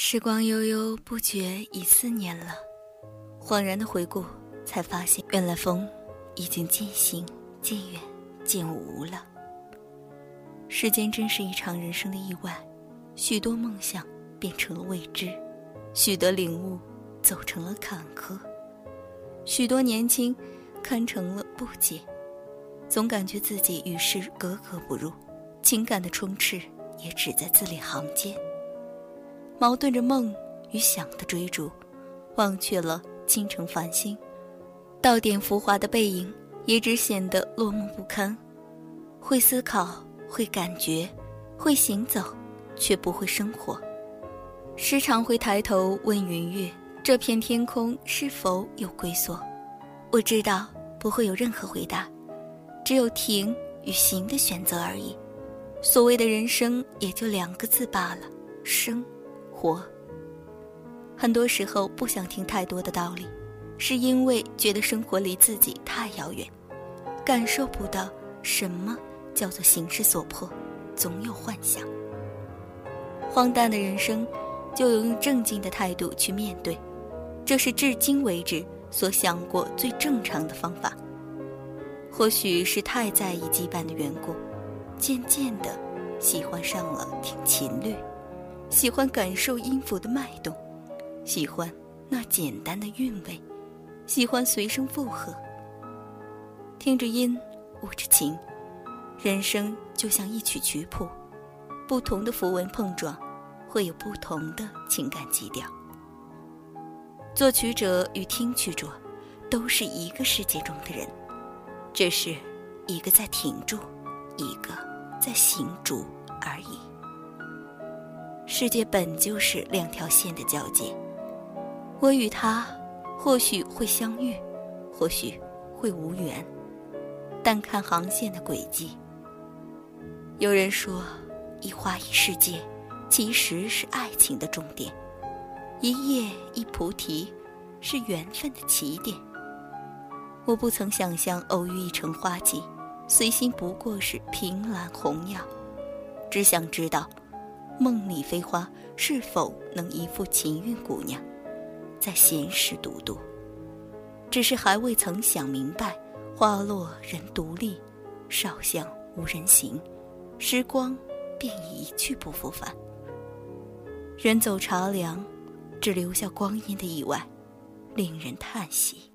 时光悠悠，不觉已四年了。恍然的回顾，才发现原来风已经渐行渐远渐无了。世间真是一场人生的意外，许多梦想变成了未知，许多领悟走成了坎坷，许多年轻看成了不解，总感觉自己与世格格不入，情感的充斥也只在字里行间。矛盾着梦与想的追逐，忘却了倾城繁星，到点浮华的背影也只显得落寞不堪。会思考，会感觉，会行走，却不会生活。时常会抬头问云月：这片天空是否有归宿？我知道不会有任何回答，只有停与行的选择而已。所谓的人生也就两个字罢了：生。活。很多时候不想听太多的道理，是因为觉得生活离自己太遥远，感受不到什么叫做形势所迫，总有幻想。荒诞的人生，就用正经的态度去面对，这是至今为止所想过最正常的方法。或许是太在意羁绊的缘故，渐渐的喜欢上了听琴律。喜欢感受音符的脉动，喜欢那简单的韵味，喜欢随声附和。听着音，舞着情，人生就像一曲曲谱，不同的符文碰撞，会有不同的情感基调。作曲者与听曲者，都是一个世界中的人，只是一个在停住，一个在行住而已。世界本就是两条线的交界，我与他或许会相遇，或许会无缘，但看航线的轨迹。有人说，一花一世界，其实是爱情的终点；一叶一菩提，是缘分的起点。我不曾想象偶遇一城花季，随心不过是凭栏红药，只想知道。梦里飞花是否能一副琴韵姑娘，在闲时独渡？只是还未曾想明白，花落人独立，少向无人行，时光便已一去不复返。人走茶凉，只留下光阴的意外，令人叹息。